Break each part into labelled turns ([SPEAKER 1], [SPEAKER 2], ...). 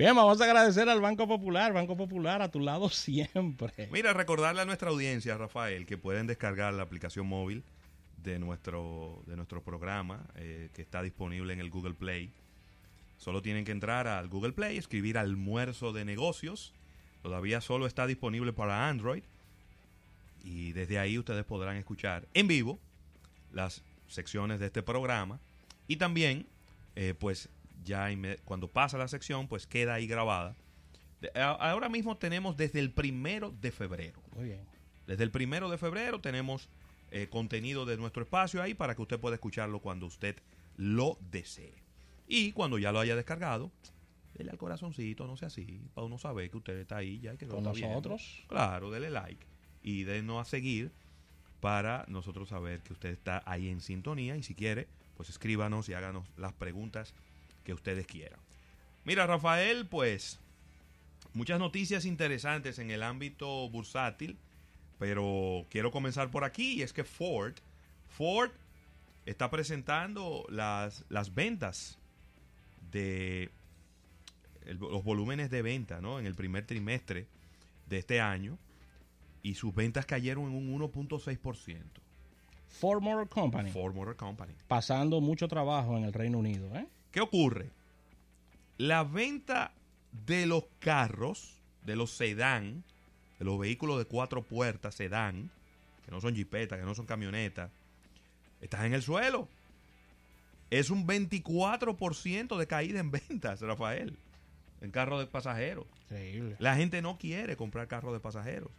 [SPEAKER 1] Bien, vamos a agradecer al Banco Popular, Banco Popular a tu lado siempre.
[SPEAKER 2] Mira, recordarle a nuestra audiencia, Rafael, que pueden descargar la aplicación móvil de nuestro, de nuestro programa, eh, que está disponible en el Google Play. Solo tienen que entrar al Google Play, escribir almuerzo de negocios. Todavía solo está disponible para Android. Y desde ahí ustedes podrán escuchar en vivo las secciones de este programa. Y también, eh, pues ya cuando pasa la sección, pues queda ahí grabada. ahora mismo tenemos desde el primero de febrero.
[SPEAKER 1] Muy bien.
[SPEAKER 2] Desde el primero de febrero tenemos eh, contenido de nuestro espacio ahí para que usted pueda escucharlo cuando usted lo desee. Y cuando ya lo haya descargado, dele al corazoncito, no sea así, para uno saber que usted está ahí ya. Que
[SPEAKER 1] Con nosotros.
[SPEAKER 2] Claro, dele like y denos a seguir para nosotros saber que usted está ahí en sintonía y si quiere, pues escríbanos y háganos las preguntas que ustedes quieran. Mira, Rafael, pues muchas noticias interesantes en el ámbito bursátil, pero quiero comenzar por aquí y es que Ford, Ford está presentando las, las ventas de los volúmenes de venta ¿no? en el primer trimestre de este año y sus ventas cayeron en un 1.6%.
[SPEAKER 1] Ford Motor Company.
[SPEAKER 2] Ford Motor Company.
[SPEAKER 1] Pasando mucho trabajo en el Reino Unido. ¿eh?
[SPEAKER 2] ¿Qué ocurre? La venta de los carros, de los sedán, de los vehículos de cuatro puertas, sedán, que no son jipetas, que no son camionetas, está en el suelo es un 24% de caída en ventas, Rafael, en carros de pasajeros.
[SPEAKER 1] Increíble.
[SPEAKER 2] La gente no quiere comprar carros de pasajeros.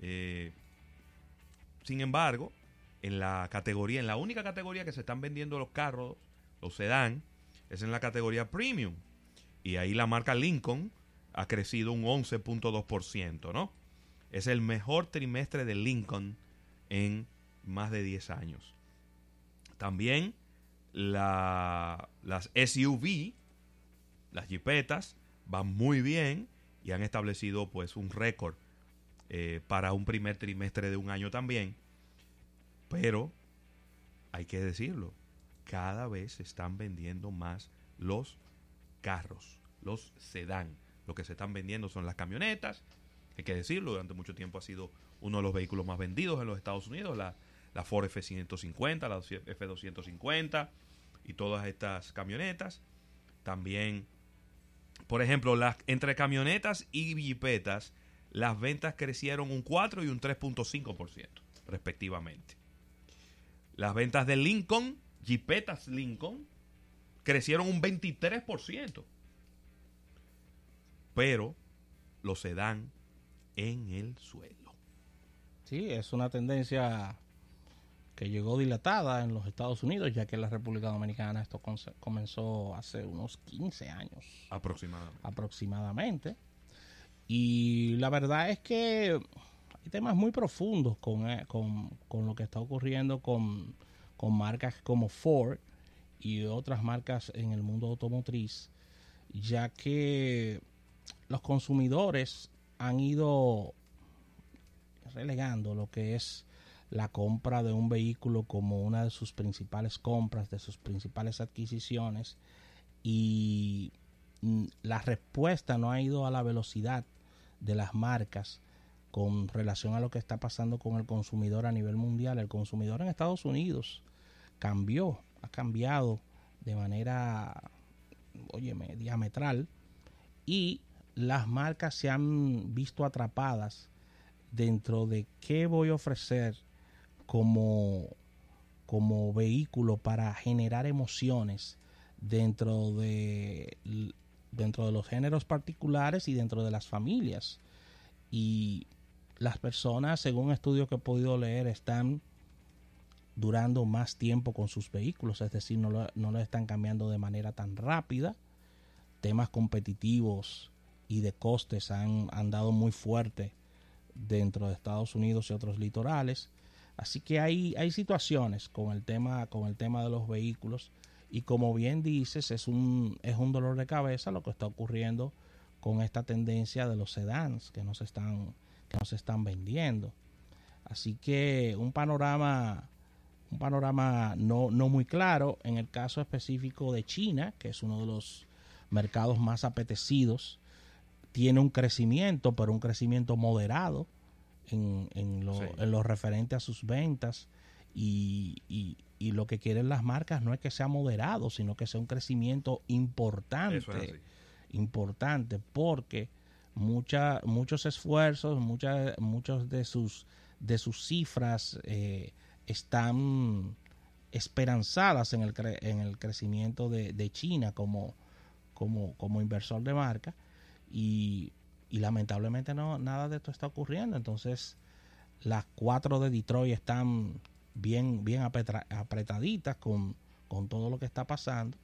[SPEAKER 2] Eh, sin embargo, en la categoría, en la única categoría que se están vendiendo los carros, los sedán, es en la categoría premium. Y ahí la marca Lincoln ha crecido un 11.2%, ¿no? Es el mejor trimestre de Lincoln en más de 10 años. También la, las SUV, las jipetas, van muy bien y han establecido pues un récord eh, para un primer trimestre de un año también. Pero hay que decirlo, cada vez se están vendiendo más los carros, los sedán. Lo que se están vendiendo son las camionetas. Hay que decirlo, durante mucho tiempo ha sido uno de los vehículos más vendidos en los Estados Unidos, la, la Ford F-150, la F-250 y todas estas camionetas. También, por ejemplo, las, entre camionetas y jipetas, las ventas crecieron un 4 y un 3.5% respectivamente. Las ventas de Lincoln, jipetas Lincoln, crecieron un 23%. Pero los sedán en el suelo.
[SPEAKER 1] Sí, es una tendencia que llegó dilatada en los Estados Unidos, ya que en la República Dominicana esto comenzó hace unos 15 años.
[SPEAKER 2] Aproximadamente.
[SPEAKER 1] Aproximadamente. Y la verdad es que hay temas muy profundos con, eh, lo que está ocurriendo con, con marcas como Ford y otras marcas en el mundo automotriz, ya que los consumidores han ido relegando lo que es la compra de un vehículo como una de sus principales compras, de sus principales adquisiciones y mm, la respuesta no ha ido a la velocidad de las marcas con relación a lo que está pasando con el consumidor a nivel mundial. El consumidor en Estados Unidos cambió, ha cambiado de manera, óyeme, diametral y las marcas se han visto atrapadas dentro de qué voy a ofrecer como, como vehículo para generar emociones dentro de, dentro de los géneros particulares y dentro de las familias. Y las personas, según estudios que he podido leer, están durando más tiempo con sus vehículos, es decir, no lo, no lo están cambiando de manera tan rápida. Temas competitivos y de costes han, han dado muy fuerte dentro de Estados Unidos y otros litorales. Así que hay, hay situaciones con el, tema, con el tema de los vehículos y como bien dices, es un, es un dolor de cabeza lo que está ocurriendo con esta tendencia de los sedans que no se están, que no se están vendiendo. Así que un panorama, un panorama no, no muy claro en el caso específico de China, que es uno de los mercados más apetecidos. Tiene un crecimiento, pero un crecimiento moderado en, en lo,
[SPEAKER 2] Sí.
[SPEAKER 1] en lo referente a sus ventas. Y, y- y lo que quieren las marcas no es que sea moderado, sino que sea un crecimiento importante
[SPEAKER 2] es
[SPEAKER 1] importante porque mucha, muchos esfuerzos, muchas, muchos de sus, de sus cifras eh, están esperanzadas en el, cre- en el crecimiento de, de China como, como, como inversor de marca y, y lamentablemente no nada de esto está ocurriendo. Entonces las cuatro de Detroit están bien, bien apretaditas con, con todo lo que está pasando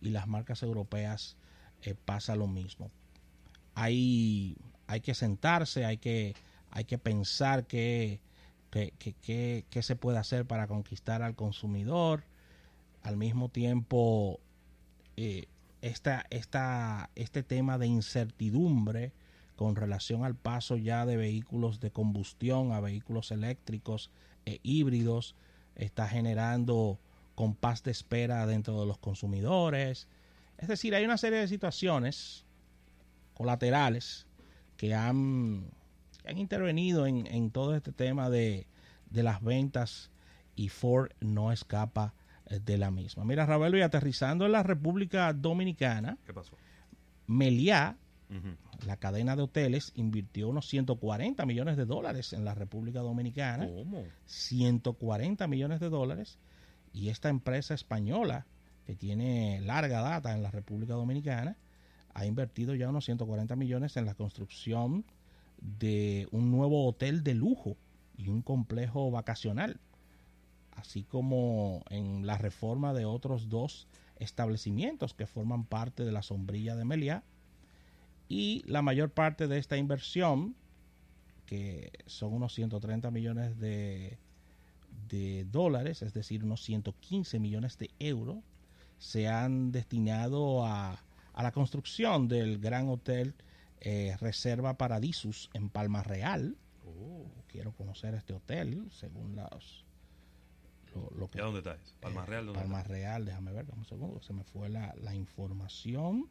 [SPEAKER 1] y las marcas europeas eh, pasa lo mismo. Hay, hay que sentarse, hay que, hay que pensar qué qué- qué- qué- se puede hacer para conquistar al consumidor. Al mismo tiempo, eh, esta, esta, este tema de incertidumbre con relación al paso ya de vehículos de combustión a vehículos eléctricos e híbridos está generando compás de espera dentro de los consumidores. Es decir, hay una serie de situaciones colaterales que han, que han intervenido en, en todo este tema de, de las ventas y Ford no escapa eh, de la misma. Mira, Ravelo, y aterrizando en la República Dominicana,
[SPEAKER 2] ¿Qué pasó?
[SPEAKER 1] Meliá, la cadena de hoteles, invirtió unos 140 millones de dólares en la República Dominicana.
[SPEAKER 2] ¿Cómo?
[SPEAKER 1] 140 millones de dólares y esta empresa española que tiene larga data en la República Dominicana ha invertido ya unos 140 millones en la construcción de un nuevo hotel de lujo y un complejo vacacional, así como en la reforma de otros dos establecimientos que forman parte de la sombrilla de Meliá. Y la mayor parte de esta inversión que son unos 130 millones de, de dólares, es decir, unos 115 millones de euros, se han destinado a, a la construcción del gran hotel eh, Reserva Paradisus en Palma Real.
[SPEAKER 2] Oh.
[SPEAKER 1] Quiero conocer este hotel, según los, lo, lo que
[SPEAKER 2] ¿Ya dónde está eso? Palma
[SPEAKER 1] eh,
[SPEAKER 2] Real, ¿dónde
[SPEAKER 1] Palma
[SPEAKER 2] está?
[SPEAKER 1] Real, déjame ver, un segundo, se me fue la, la información.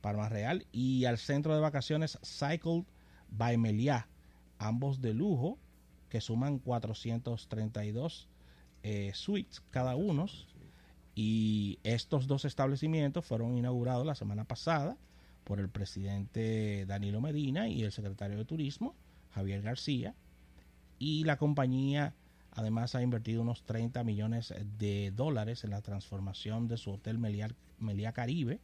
[SPEAKER 1] Palma Real y al centro de vacaciones Cycle by Meliá, ambos de lujo, que suman 432 eh, suites cada uno. Y estos dos establecimientos fueron inaugurados la semana pasada por el presidente Danilo Medina y el secretario de Turismo, Javier García. Y la compañía además ha invertido unos 30 millones de dólares en la transformación de su hotel Meliá, Meliá Caribe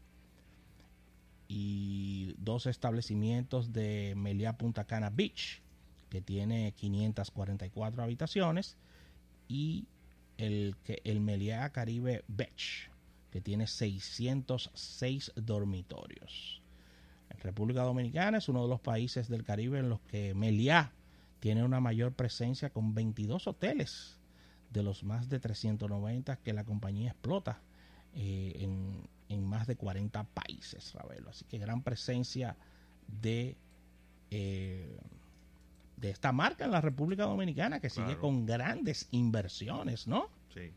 [SPEAKER 1] y dos establecimientos de Meliá Punta Cana Beach, que tiene 544 habitaciones, y el, el Meliá Caribe Beach, que tiene 606 dormitorios. República Dominicana es uno de los países del Caribe en los que Meliá tiene una mayor presencia con 22 hoteles de los más de 390 que la compañía explota eh, en, en más de 40 países, Ravelo. Así que gran presencia de, eh, de esta marca en la República Dominicana que sigue con grandes inversiones, ¿no?
[SPEAKER 2] Sí.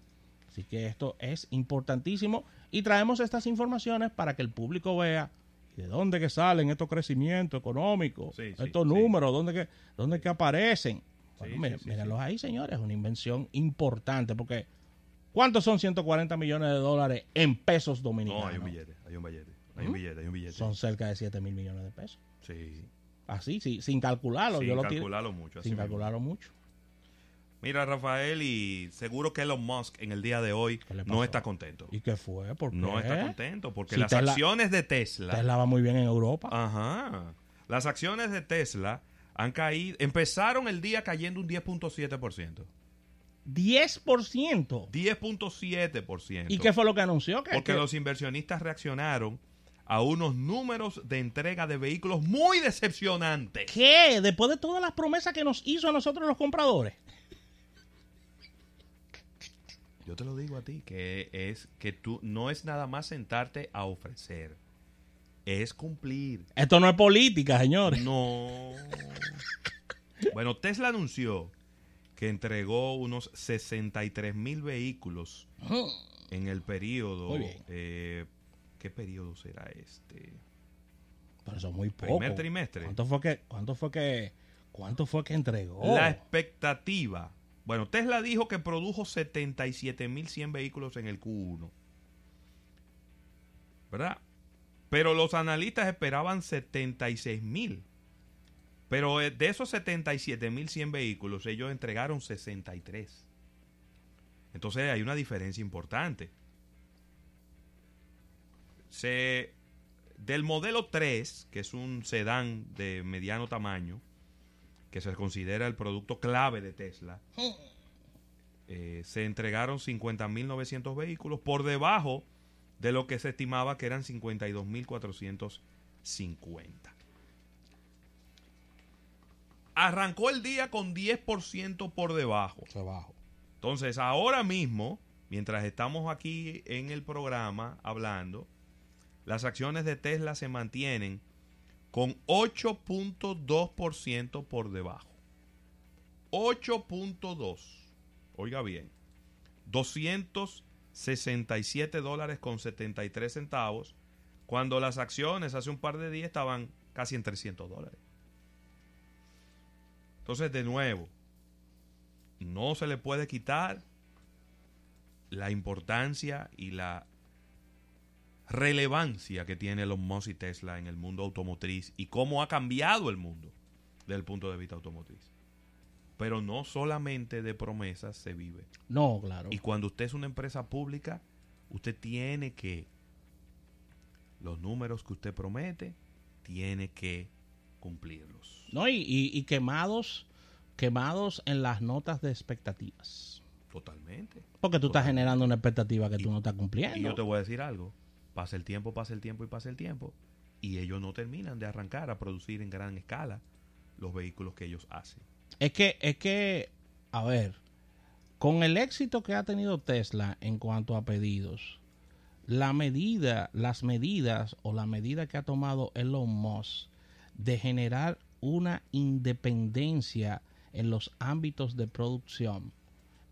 [SPEAKER 1] Así que esto es importantísimo y traemos estas informaciones para que el público vea de dónde que salen estos crecimientos económicos,
[SPEAKER 2] Sí, sí,
[SPEAKER 1] estos
[SPEAKER 2] sí.
[SPEAKER 1] números, dónde que, dónde que aparecen. Bueno,
[SPEAKER 2] Sí,
[SPEAKER 1] miren-
[SPEAKER 2] sí, sí,
[SPEAKER 1] mírenlos
[SPEAKER 2] sí.
[SPEAKER 1] ahí, señores, es una invención importante porque ¿cuántos son 140 millones de dólares en pesos dominicanos?
[SPEAKER 2] No, hay un billete, hay un billete. Hay un
[SPEAKER 1] ¿Mm?
[SPEAKER 2] billete, hay un billete.
[SPEAKER 1] Son cerca de 7 mil millones de pesos.
[SPEAKER 2] Sí.
[SPEAKER 1] Así, sí, sin calcularlo.
[SPEAKER 2] Sin
[SPEAKER 1] yo lo tiré-
[SPEAKER 2] calcularlo mucho. así
[SPEAKER 1] sin
[SPEAKER 2] mismo.
[SPEAKER 1] calcularlo mucho.
[SPEAKER 2] Mira, Rafael, y seguro que Elon Musk en el día de hoy
[SPEAKER 1] ¿Qué le
[SPEAKER 2] no está contento.
[SPEAKER 1] ¿Y qué fue? ¿Por qué?
[SPEAKER 2] No está contento porque
[SPEAKER 1] Si
[SPEAKER 2] las
[SPEAKER 1] Tesla-
[SPEAKER 2] acciones de Tesla,
[SPEAKER 1] Tesla va muy bien en Europa.
[SPEAKER 2] Ajá. Las acciones de Tesla han caído, empezaron el día cayendo un 10.7%.
[SPEAKER 1] 10%.
[SPEAKER 2] 10.7%.
[SPEAKER 1] ¿Y qué fue lo que anunció? Que,
[SPEAKER 2] Porque
[SPEAKER 1] que-
[SPEAKER 2] los inversionistas reaccionaron a unos números de entrega de vehículos muy decepcionantes.
[SPEAKER 1] ¿Qué? Después de todas las promesas que nos hizo a nosotros los compradores.
[SPEAKER 2] Yo te lo digo a ti, que es que tú no es nada más sentarte a ofrecer, es cumplir.
[SPEAKER 1] Esto no es política, señores.
[SPEAKER 2] No. Bueno, Tesla anunció que entregó unos 63 mil vehículos en el periodo eh, ¿Qué periodo será este?
[SPEAKER 1] Pero eso es muy poco.
[SPEAKER 2] Primer trimestre.
[SPEAKER 1] ¿Cuánto fue que, cuánto fue que, cuánto fue que entregó?
[SPEAKER 2] La expectativa. Bueno, Tesla dijo que produjo 77.100 vehículos en el Q1. ¿Verdad? Pero los analistas esperaban 76.000. Pero eh, de esos 77.100 vehículos, ellos entregaron 63. Entonces hay una diferencia importante. Se, del modelo 3, que es un sedán de mediano tamaño, que se considera el producto clave de Tesla, eh, se entregaron 50.900 vehículos por debajo de lo que se estimaba que eran 52.450. Arrancó el día con 10% por debajo.
[SPEAKER 1] Abajo.
[SPEAKER 2] Entonces, ahora mismo, mientras estamos aquí en el programa hablando, las acciones de Tesla se mantienen con 8.2% por debajo. 8.2. Oiga bien. 267 dólares con 73 centavos, cuando las acciones hace un par de días estaban casi en 300 dólares. Entonces, de nuevo, no se le puede quitar la importancia y la relevancia que tiene los Musk y Tesla en el mundo automotriz y cómo ha cambiado el mundo desde el punto de vista automotriz. Pero no solamente de promesas se vive.
[SPEAKER 1] No, claro.
[SPEAKER 2] Y cuando usted es una empresa pública, usted tiene que, los números que usted promete, tiene que cumplirlos.
[SPEAKER 1] No, y, y- y quemados, quemados en las notas de expectativas.
[SPEAKER 2] Totalmente.
[SPEAKER 1] Porque tú estás generando una expectativa que
[SPEAKER 2] Y-
[SPEAKER 1] tú no estás cumpliendo.
[SPEAKER 2] Y yo te voy a decir algo. Pasa el tiempo, pasa el tiempo y pasa el tiempo. Y ellos no terminan de arrancar a producir en gran escala los vehículos que ellos hacen.
[SPEAKER 1] Es que, es que, a ver, con el éxito que ha tenido Tesla en cuanto a pedidos, la medida, las medidas o la medida que ha tomado Elon Musk de generar una independencia en los ámbitos de producción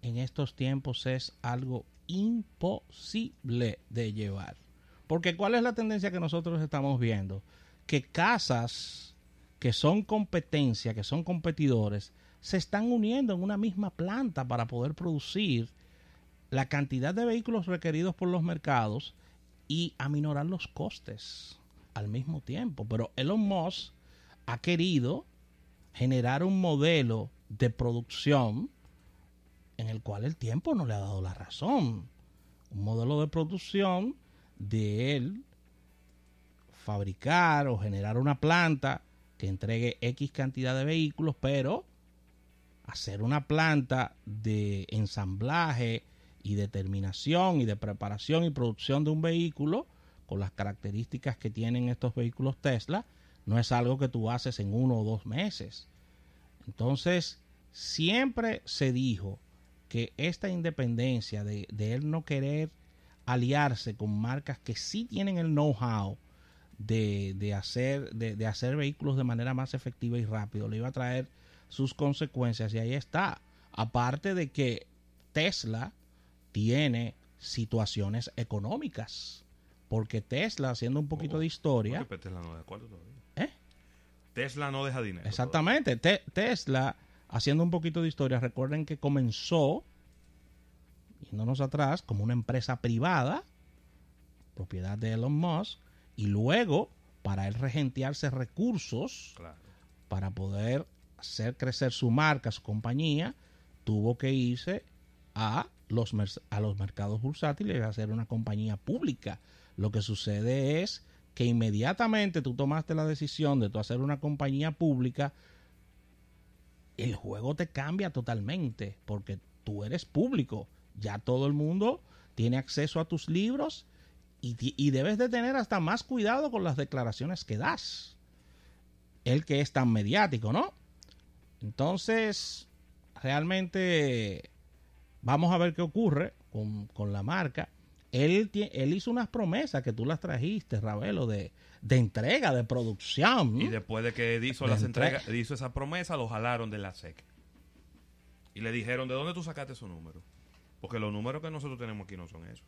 [SPEAKER 1] en estos tiempos es algo imposible de llevar. Porque ¿cuál es la tendencia que nosotros estamos viendo? Que casas que son competencia, que son competidores, se están uniendo en una misma planta para poder producir la cantidad de vehículos requeridos por los mercados y aminorar los costes al mismo tiempo. Pero Elon Musk ha querido generar un modelo de producción en el cual el tiempo no le ha dado la razón. Un modelo de producción de él fabricar o generar una planta que entregue X cantidad de vehículos, pero hacer una planta de ensamblaje y de terminación y de preparación y producción de un vehículo con las características que tienen estos vehículos Tesla no es algo que tú haces en uno o dos meses. Entonces, siempre se dijo que esta independencia de, de él no querer aliarse con marcas que sí tienen el know-how de, de hacer, de, de hacer vehículos de manera más efectiva y rápido, le iba a traer sus consecuencias y ahí está. Aparte de que Tesla tiene situaciones económicas, porque Tesla, haciendo un poquito
[SPEAKER 2] Oh,
[SPEAKER 1] de historia,
[SPEAKER 2] Porque Tesla no de acuerdo todavía.
[SPEAKER 1] ¿eh?
[SPEAKER 2] Tesla no deja dinero.
[SPEAKER 1] Exactamente. Te- Tesla, haciendo un poquito de historia, recuerden que comenzó, yéndonos atrás, como una empresa privada, propiedad de Elon Musk, y luego, para él regentearse recursos.
[SPEAKER 2] Claro.
[SPEAKER 1] para poder hacer crecer su marca, su compañía, tuvo que irse a los, a los mercados bursátiles y hacer una compañía pública. Lo que sucede es que inmediatamente tú tomaste la decisión de tú hacer una compañía pública, el juego te cambia totalmente porque tú eres público. Ya todo el mundo tiene acceso a tus libros y, y debes de tener hasta más cuidado con las declaraciones que das. El que es tan mediático, ¿no? Entonces, realmente vamos a ver qué ocurre con, con la marca. Él, él hizo unas promesas que tú las trajiste, Ravelo, de, de entrega, de producción.
[SPEAKER 2] Y después de que hizo,
[SPEAKER 1] De
[SPEAKER 2] las
[SPEAKER 1] entrega.
[SPEAKER 2] hizo esa promesa, lo jalaron de la SEC. Y le dijeron, ¿de dónde tú sacaste esos números? Porque los números que nosotros tenemos aquí no son esos.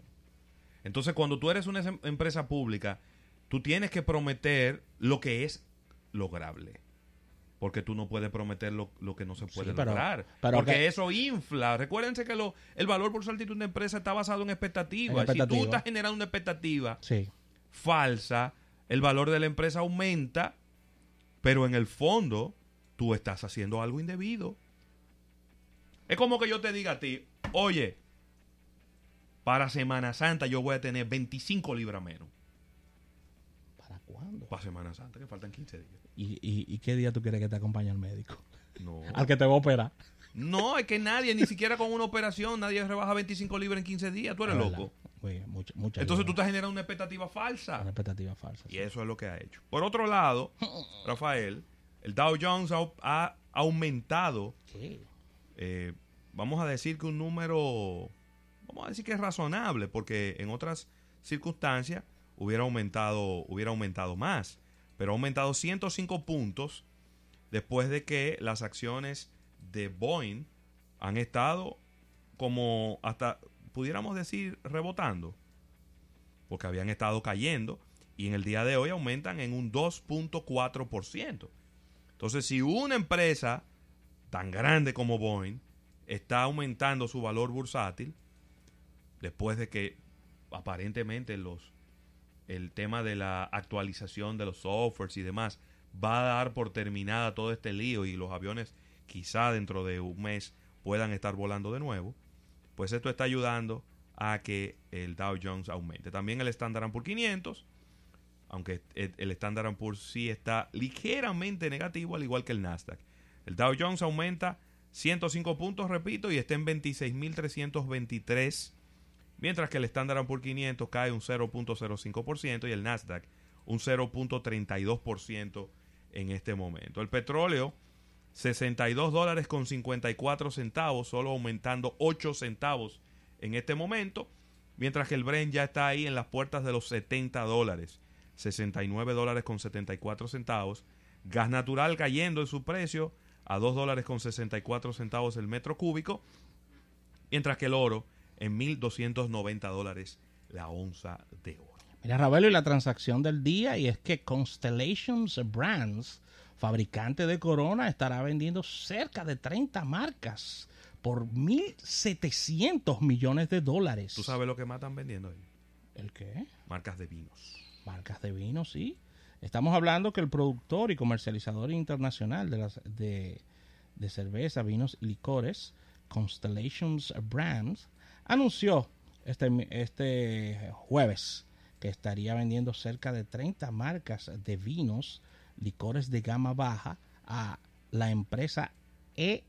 [SPEAKER 2] Entonces, cuando tú eres una em- empresa pública, tú tienes que prometer lo que es lograble. Porque tú no puedes prometer lo, lo que no se puede
[SPEAKER 1] Sí, pero-
[SPEAKER 2] lograr.
[SPEAKER 1] pero
[SPEAKER 2] porque
[SPEAKER 1] que-
[SPEAKER 2] eso infla. Recuérdense que lo, el valor bursátil de una empresa está basado en expectativas. Si tú estás generando una expectativa
[SPEAKER 1] Sí.
[SPEAKER 2] falsa, el valor de la empresa aumenta, pero en el fondo tú estás haciendo algo indebido. Es como que yo te diga a ti, oye, para Semana Santa yo voy a tener 25 libras menos.
[SPEAKER 1] ¿Para cuándo?
[SPEAKER 2] Para Semana Santa, que faltan 15 días.
[SPEAKER 1] ¿Y, y, y qué día tú quieres que te acompañe al médico?
[SPEAKER 2] No.
[SPEAKER 1] Al que te va a operar.
[SPEAKER 2] No, es que nadie, ni siquiera con una operación, nadie rebaja 25 libras en 15 días. Tú eres
[SPEAKER 1] Es
[SPEAKER 2] loco.
[SPEAKER 1] Oye, mucha- mucha
[SPEAKER 2] Entonces tú estás generando una expectativa falsa.
[SPEAKER 1] Una expectativa falsa.
[SPEAKER 2] Y eso es lo que ha hecho. Por otro lado, Rafael, el Dow Jones ha, ha aumentado,
[SPEAKER 1] Sí.
[SPEAKER 2] eh, vamos a decir que un número, vamos a decir que es razonable, porque en otras circunstancias hubiera aumentado, hubiera aumentado más, pero ha aumentado 105 puntos después de que las acciones de Boeing han estado como hasta, pudiéramos decir, rebotando, porque habían estado cayendo y en el día de hoy aumentan en un 2.4%. Entonces, si una empresa tan grande como Boeing está aumentando su valor bursátil, después de que aparentemente los el tema de la actualización de los softwares y demás va a dar por terminada todo este lío y los aviones quizá dentro de un mes puedan estar volando de nuevo, pues esto está ayudando a que el Dow Jones aumente. También el Standard Poor's 500, aunque el Standard Poor's sí está ligeramente negativo, al igual que el Nasdaq. El Dow Jones aumenta 105 puntos, repito, y está en 26.323, mientras que el Standard Poor's 500 cae un 0.05% y el Nasdaq un 0.32% en este momento. El petróleo 62 dólares con 54 centavos, solo aumentando 8 centavos en este momento, mientras que el Brent ya está ahí en las puertas de los 70 dólares, 69 dólares con 74 centavos, gas natural cayendo en su precio a 2 dólares con 64 centavos el metro cúbico, mientras que el oro en 1.290 dólares la onza de oro.
[SPEAKER 1] Mira, Ravelo, y la transacción del día, y es que Constellations Brands, fabricante de Corona, estará vendiendo cerca de 30 marcas por 1.700 millones de dólares.
[SPEAKER 2] ¿Tú sabes lo que más están vendiendo ahí?
[SPEAKER 1] ¿El qué?
[SPEAKER 2] Marcas de vinos.
[SPEAKER 1] Marcas de vino, sí. Estamos hablando que el productor y comercializador internacional de, las, de, de cerveza, vinos y licores, Constellations Brands, anunció este, este jueves que estaría vendiendo cerca de 30 marcas de vinos, licores de gama baja a la empresa E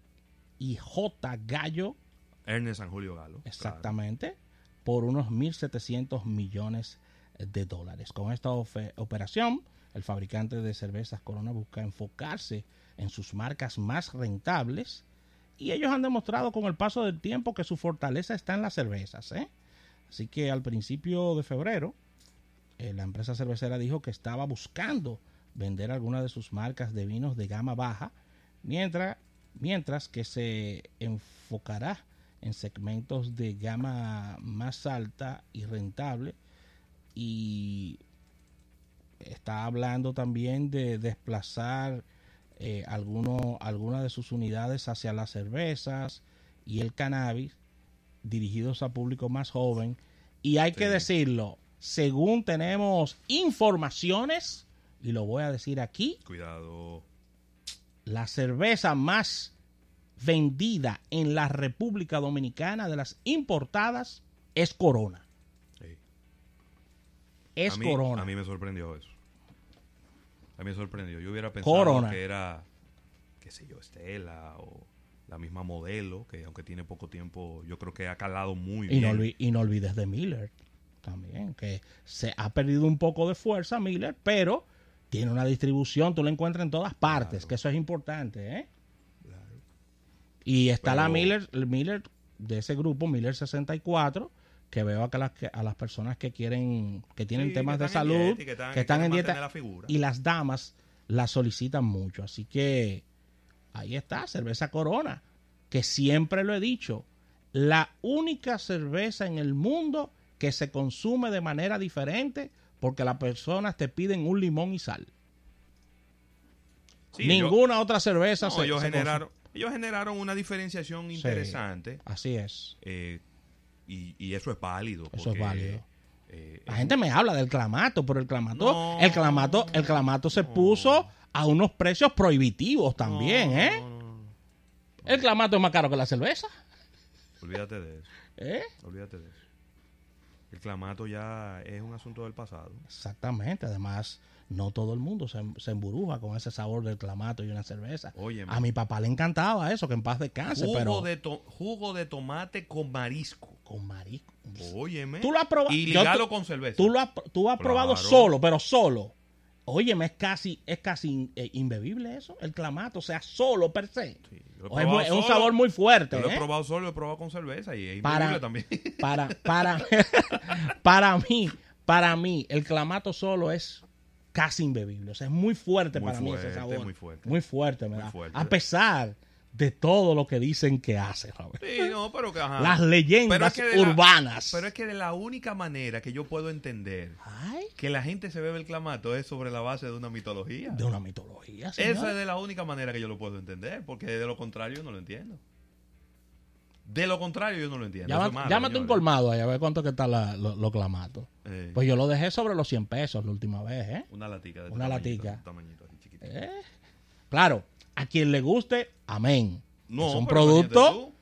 [SPEAKER 1] y J Gallo
[SPEAKER 2] Ernest San Julio Galo. claro.
[SPEAKER 1] Exactamente, por unos 1.700 millones de dólares. Con esta operación, el fabricante de cervezas Corona busca enfocarse en sus marcas más rentables y ellos han demostrado con el paso del tiempo que su fortaleza está en las cervezas. ¿eh? Así que al principio de febrero, eh, la empresa cervecera dijo que estaba buscando vender algunas de sus marcas de vinos de gama baja, mientras, mientras que se enfocará en segmentos de gama más alta y rentable y está hablando también de desplazar eh, alguno- algunas de sus unidades hacia las cervezas y el cannabis dirigidos a público más joven y hay que decirlo según tenemos informaciones y lo voy a decir aquí
[SPEAKER 2] Cuidado.
[SPEAKER 1] la cerveza más vendida en la República Dominicana de las importadas es Corona.
[SPEAKER 2] Sí.
[SPEAKER 1] Es
[SPEAKER 2] a mí,
[SPEAKER 1] Corona.
[SPEAKER 2] A mí me sorprendió eso. A mí me sorprendió. Yo hubiera pensado
[SPEAKER 1] Corona.
[SPEAKER 2] que era, qué sé yo, Estela o la misma modelo, que aunque tiene poco tiempo, yo creo que ha calado muy
[SPEAKER 1] y, no
[SPEAKER 2] bien.
[SPEAKER 1] olvi- y no olvides de Miller también, que se ha perdido un poco de fuerza Miller, pero tiene una distribución, tú la encuentras en todas partes,
[SPEAKER 2] Claro.
[SPEAKER 1] que eso es importante, ¿eh?
[SPEAKER 2] Claro.
[SPEAKER 1] Y está la Miller, el Miller de ese grupo, Miller 64, que veo acá a las, a las personas que quieren, que tienen
[SPEAKER 2] Sí,
[SPEAKER 1] temas
[SPEAKER 2] que
[SPEAKER 1] de salud,
[SPEAKER 2] dieta que están-
[SPEAKER 1] que están
[SPEAKER 2] quieren
[SPEAKER 1] en dieta,
[SPEAKER 2] la
[SPEAKER 1] y las damas la solicitan mucho. Así que ahí está, cerveza Corona, que siempre lo he dicho, la única cerveza en el mundo que se consume de manera diferente porque las personas te piden un limón y sal.
[SPEAKER 2] Sí,
[SPEAKER 1] Ninguna otra cerveza
[SPEAKER 2] no,
[SPEAKER 1] se,
[SPEAKER 2] ellos
[SPEAKER 1] se
[SPEAKER 2] generaron, ellos generaron una diferenciación interesante
[SPEAKER 1] consume. Así es.
[SPEAKER 2] eh, y, y eso es válido.
[SPEAKER 1] Eso es válido.
[SPEAKER 2] eh,
[SPEAKER 1] La gente me habla del clamato, pero el clamato,
[SPEAKER 2] No.
[SPEAKER 1] el clamato, el clamato se puso a unos precios prohibitivos también,
[SPEAKER 2] no,
[SPEAKER 1] ¿eh? El clamato es más caro que la cerveza,
[SPEAKER 2] Olvídate de eso.
[SPEAKER 1] ¿eh?
[SPEAKER 2] Olvídate de eso. El clamato ya es un asunto del pasado.
[SPEAKER 1] Exactamente, además no todo el mundo se, se emburuja con ese sabor del clamato y una cerveza.
[SPEAKER 2] Óyeme.
[SPEAKER 1] A mi papá le encantaba eso, que en paz descanse,
[SPEAKER 2] Jugo,
[SPEAKER 1] pero
[SPEAKER 2] de jugo de tomate con marisco.
[SPEAKER 1] Con marisco.
[SPEAKER 2] Óyeme.
[SPEAKER 1] Tú lo has probado.
[SPEAKER 2] Y ligalo con cerveza.
[SPEAKER 1] Tú lo has, tú has probado solo, pero solo. Óyeme, es casi, es casi in- eh, imbebible eso, el clamato, o sea, solo per se.
[SPEAKER 2] Sí,
[SPEAKER 1] O es,
[SPEAKER 2] probado
[SPEAKER 1] muy- es un sabor muy fuerte.
[SPEAKER 2] Yo lo he
[SPEAKER 1] ¿eh?
[SPEAKER 2] probado solo, lo he probado con cerveza y es
[SPEAKER 1] Para-
[SPEAKER 2] también.
[SPEAKER 1] Para, para, para mí, para mí, el clamato solo es casi imbebible. O sea, es muy fuerte
[SPEAKER 2] Muy
[SPEAKER 1] para mí ese
[SPEAKER 2] fuerte,
[SPEAKER 1] sabor.
[SPEAKER 2] muy fuerte.
[SPEAKER 1] Muy fuerte, me
[SPEAKER 2] Muy fuerte.
[SPEAKER 1] A pesar de todo lo que dicen que hace, Robert.
[SPEAKER 2] Sí, no, pero que ajá.
[SPEAKER 1] Las
[SPEAKER 2] Pero
[SPEAKER 1] leyendas
[SPEAKER 2] es que la-
[SPEAKER 1] urbanas.
[SPEAKER 2] pero es que de la única manera que yo puedo entender
[SPEAKER 1] Ay,
[SPEAKER 2] que la gente se bebe el clamato es sobre la base de una mitología.
[SPEAKER 1] de una mitología, señor.
[SPEAKER 2] Esa es de la única manera que yo lo puedo entender, porque de lo contrario yo no lo entiendo. De lo contrario yo no lo entiendo.
[SPEAKER 1] Llama-
[SPEAKER 2] malo,
[SPEAKER 1] llámate un colmado ahí a ver cuánto que está la- lo- los clamatos.
[SPEAKER 2] Eh,
[SPEAKER 1] Pues yo lo dejé sobre los 100 pesos la última vez, ¿eh?
[SPEAKER 2] una latica de este
[SPEAKER 1] una
[SPEAKER 2] tamañito,
[SPEAKER 1] latica.
[SPEAKER 2] tamañito así chiquitito.
[SPEAKER 1] ¿Eh? Claro, a quien le guste, amén.
[SPEAKER 2] No,
[SPEAKER 1] es un producto,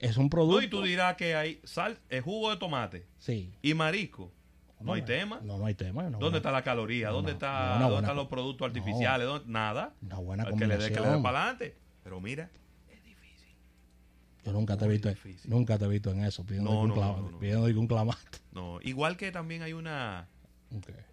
[SPEAKER 1] es un
[SPEAKER 2] No,
[SPEAKER 1] producto.
[SPEAKER 2] y tú dirás que hay sal, eh, jugo de tomate
[SPEAKER 1] Sí.
[SPEAKER 2] y marisco. No, hay tema.
[SPEAKER 1] No, no hay tema. no,
[SPEAKER 2] ¿Dónde está la caloría?
[SPEAKER 1] No,
[SPEAKER 2] ¿Dónde,
[SPEAKER 1] no,
[SPEAKER 2] está, ¿dónde están los productos
[SPEAKER 1] no.
[SPEAKER 2] artificiales? ¿Dónde- Nada.
[SPEAKER 1] Una buena
[SPEAKER 2] que le dé que le dé para adelante. Pero mira,
[SPEAKER 1] Yo nunca te he visto,
[SPEAKER 2] difícil.
[SPEAKER 1] nunca te he visto en eso, pidiendo
[SPEAKER 2] No,
[SPEAKER 1] un,
[SPEAKER 2] no,
[SPEAKER 1] clama-
[SPEAKER 2] no, no.
[SPEAKER 1] pidiendo un clamato.
[SPEAKER 2] no. Igual que también hay una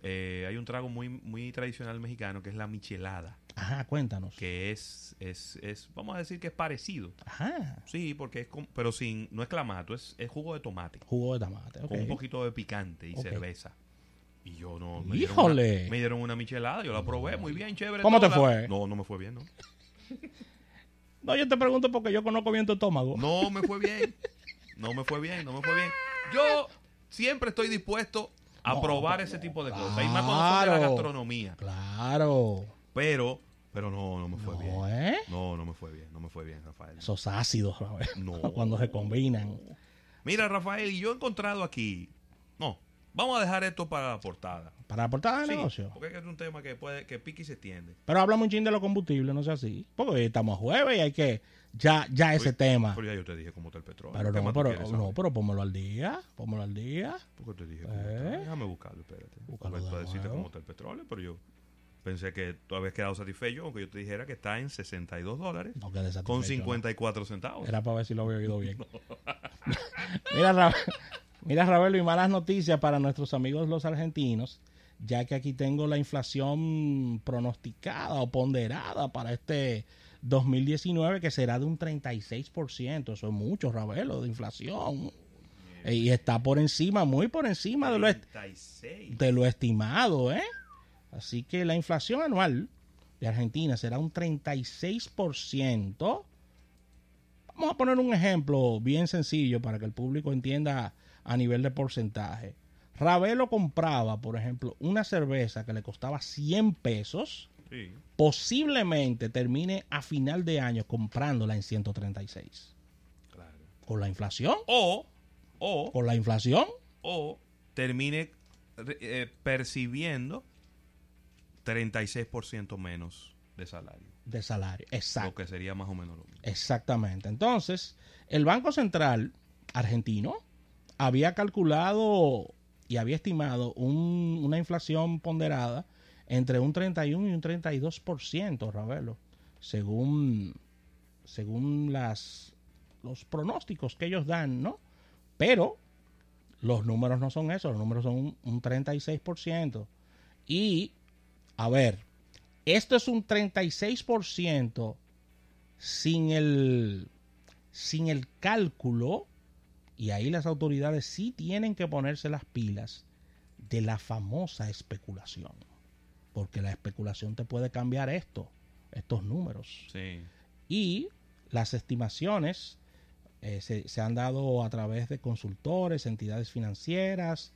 [SPEAKER 2] Eh, hay un trago muy muy tradicional mexicano que es la michelada,
[SPEAKER 1] Ajá, cuéntanos.
[SPEAKER 2] que es es, es vamos a decir que es parecido.
[SPEAKER 1] Ajá,
[SPEAKER 2] Sí, porque es con- pero sin no es clamato, es, es jugo de tomate
[SPEAKER 1] jugo de tomate. ok.
[SPEAKER 2] con un poquito de picante y cerveza. Y yo no me dieron
[SPEAKER 1] ¡Híjole!
[SPEAKER 2] una- me dieron una michelada, yo la probé, muy bien, chévere.
[SPEAKER 1] ¿Cómo te fue?
[SPEAKER 2] No, no me fue bien, no.
[SPEAKER 1] No, yo te pregunto porque yo conozco bien tu estómago.
[SPEAKER 2] No me fue bien. No me fue bien, no me fue bien. Yo siempre estoy dispuesto a probar ese tipo de cosas. Y más cuando son de la gastronomía.
[SPEAKER 1] Claro.
[SPEAKER 2] Pero, pero no, no me fue bien.
[SPEAKER 1] No, ¿eh?
[SPEAKER 2] No, no me fue bien, no me fue bien, Rafael.
[SPEAKER 1] Esos ácidos, Robert,
[SPEAKER 2] No.
[SPEAKER 1] cuando se combinan.
[SPEAKER 2] Mira, Rafael, y yo he encontrado aquí. No, vamos a dejar esto para la portada.
[SPEAKER 1] Para la portada de
[SPEAKER 2] Sí,
[SPEAKER 1] negocio.
[SPEAKER 2] porque es un tema que puede, que pique y se extiende.
[SPEAKER 1] Pero hablamos un chin de los combustibles, no sea así. Porque hoy estamos a jueves y hay que. Ya, ya ese
[SPEAKER 2] Oye,
[SPEAKER 1] tema.
[SPEAKER 2] Pero ya yo te dije cómo está el petróleo.
[SPEAKER 1] Pero
[SPEAKER 2] ¿Qué
[SPEAKER 1] no, pero, no, pero póngalo al día. Póngalo al día.
[SPEAKER 2] ¿Por qué te dije cómo
[SPEAKER 1] ¿Eh?
[SPEAKER 2] está? Déjame buscarlo, espérate.
[SPEAKER 1] Búscalo
[SPEAKER 2] Para-
[SPEAKER 1] de
[SPEAKER 2] para decirte
[SPEAKER 1] nuevo.
[SPEAKER 2] cómo está el petróleo, pero yo pensé que tú habías quedado satisfecho aunque yo te dijera que está en 62 dólares
[SPEAKER 1] No
[SPEAKER 2] con
[SPEAKER 1] ¿no?
[SPEAKER 2] 54 centavos.
[SPEAKER 1] Era para ver si lo había oído bien. mira, Ra- mira, Ravelo, y malas noticias para nuestros amigos los argentinos, ya que aquí tengo la inflación pronosticada o ponderada para este 2019, que será de un 36%. Eso es mucho, Ravelo, de inflación. Y está por encima, muy por encima de lo, est-
[SPEAKER 2] 36.
[SPEAKER 1] de lo estimado, ¿eh? Así que la inflación anual de Argentina será un 36%. Vamos a poner un ejemplo bien sencillo para que el público entienda a nivel de porcentaje. Ravelo compraba, por ejemplo, una cerveza que le costaba 100 pesos,
[SPEAKER 2] Sí.
[SPEAKER 1] posiblemente termine a final de año comprándola en 136.
[SPEAKER 2] Claro.
[SPEAKER 1] Con la inflación,
[SPEAKER 2] O, o,
[SPEAKER 1] con la inflación,
[SPEAKER 2] o termine eh, percibiendo 36% menos de salario.
[SPEAKER 1] de salario. Exacto.
[SPEAKER 2] Lo que sería más o menos lo mismo.
[SPEAKER 1] Exactamente. Entonces, el Banco Central argentino había calculado y había estimado un- una inflación ponderada entre un 31 y un 32%, Ravelo, según, según las, los pronósticos que ellos dan, ¿no? Pero los números no son eso, los números son un, un 36%. Y, a ver, esto es un 36% sin el, sin el cálculo, y ahí las autoridades sí tienen que ponerse las pilas de la famosa especulación. Porque la especulación te puede cambiar esto, estos números.
[SPEAKER 2] Sí.
[SPEAKER 1] Y las estimaciones eh, se, se, han dado a través de consultores, entidades financieras,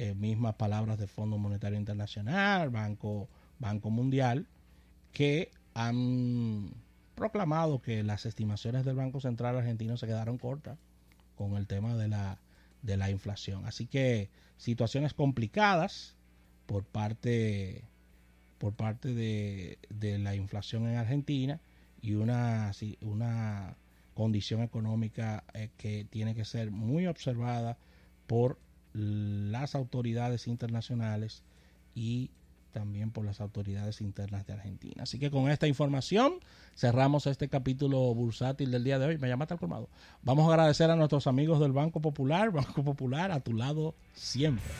[SPEAKER 1] eh, mismas palabras del Fondo Monetario Internacional, Banco, Banco Mundial, que han proclamado que las estimaciones del Banco Central argentino se quedaron cortas con el tema de la, de la inflación. Así que situaciones complicadas por parte, por parte de, de la inflación en Argentina y una, una condición económica eh, que tiene que ser muy observada por las autoridades internacionales y también por las autoridades internas de Argentina. Así que con esta información cerramos este capítulo bursátil del día de hoy. Me llama tal colmado. Vamos a agradecer a nuestros amigos del Banco Popular, Banco Popular a tu lado siempre.